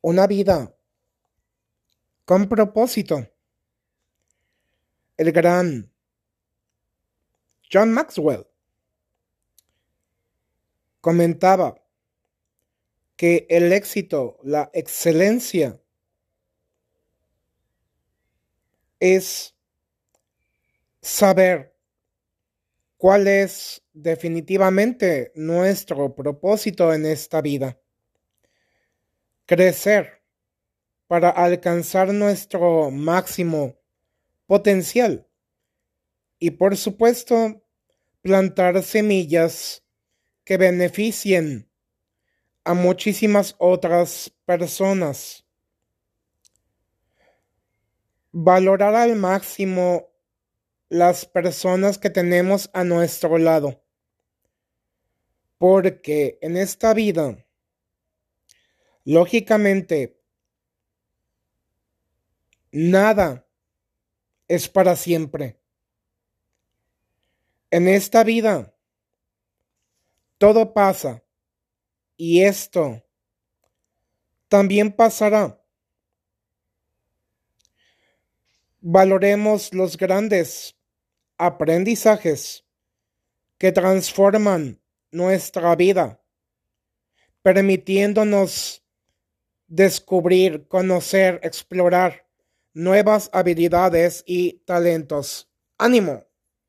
Una vida con propósito. El gran John Maxwell comentaba que el éxito, la excelencia, es saber cuál es definitivamente nuestro propósito en esta vida. Crecer para alcanzar nuestro máximo potencial y por supuesto plantar semillas que beneficien a muchísimas otras personas. Valorar al máximo las personas que tenemos a nuestro lado. Porque en esta vida, lógicamente, nada es para siempre. En esta vida, todo pasa y esto también pasará. Valoremos los grandes aprendizajes que transforman nuestra vida, permitiéndonos descubrir, conocer, explorar nuevas habilidades y talentos. ¡Ánimo!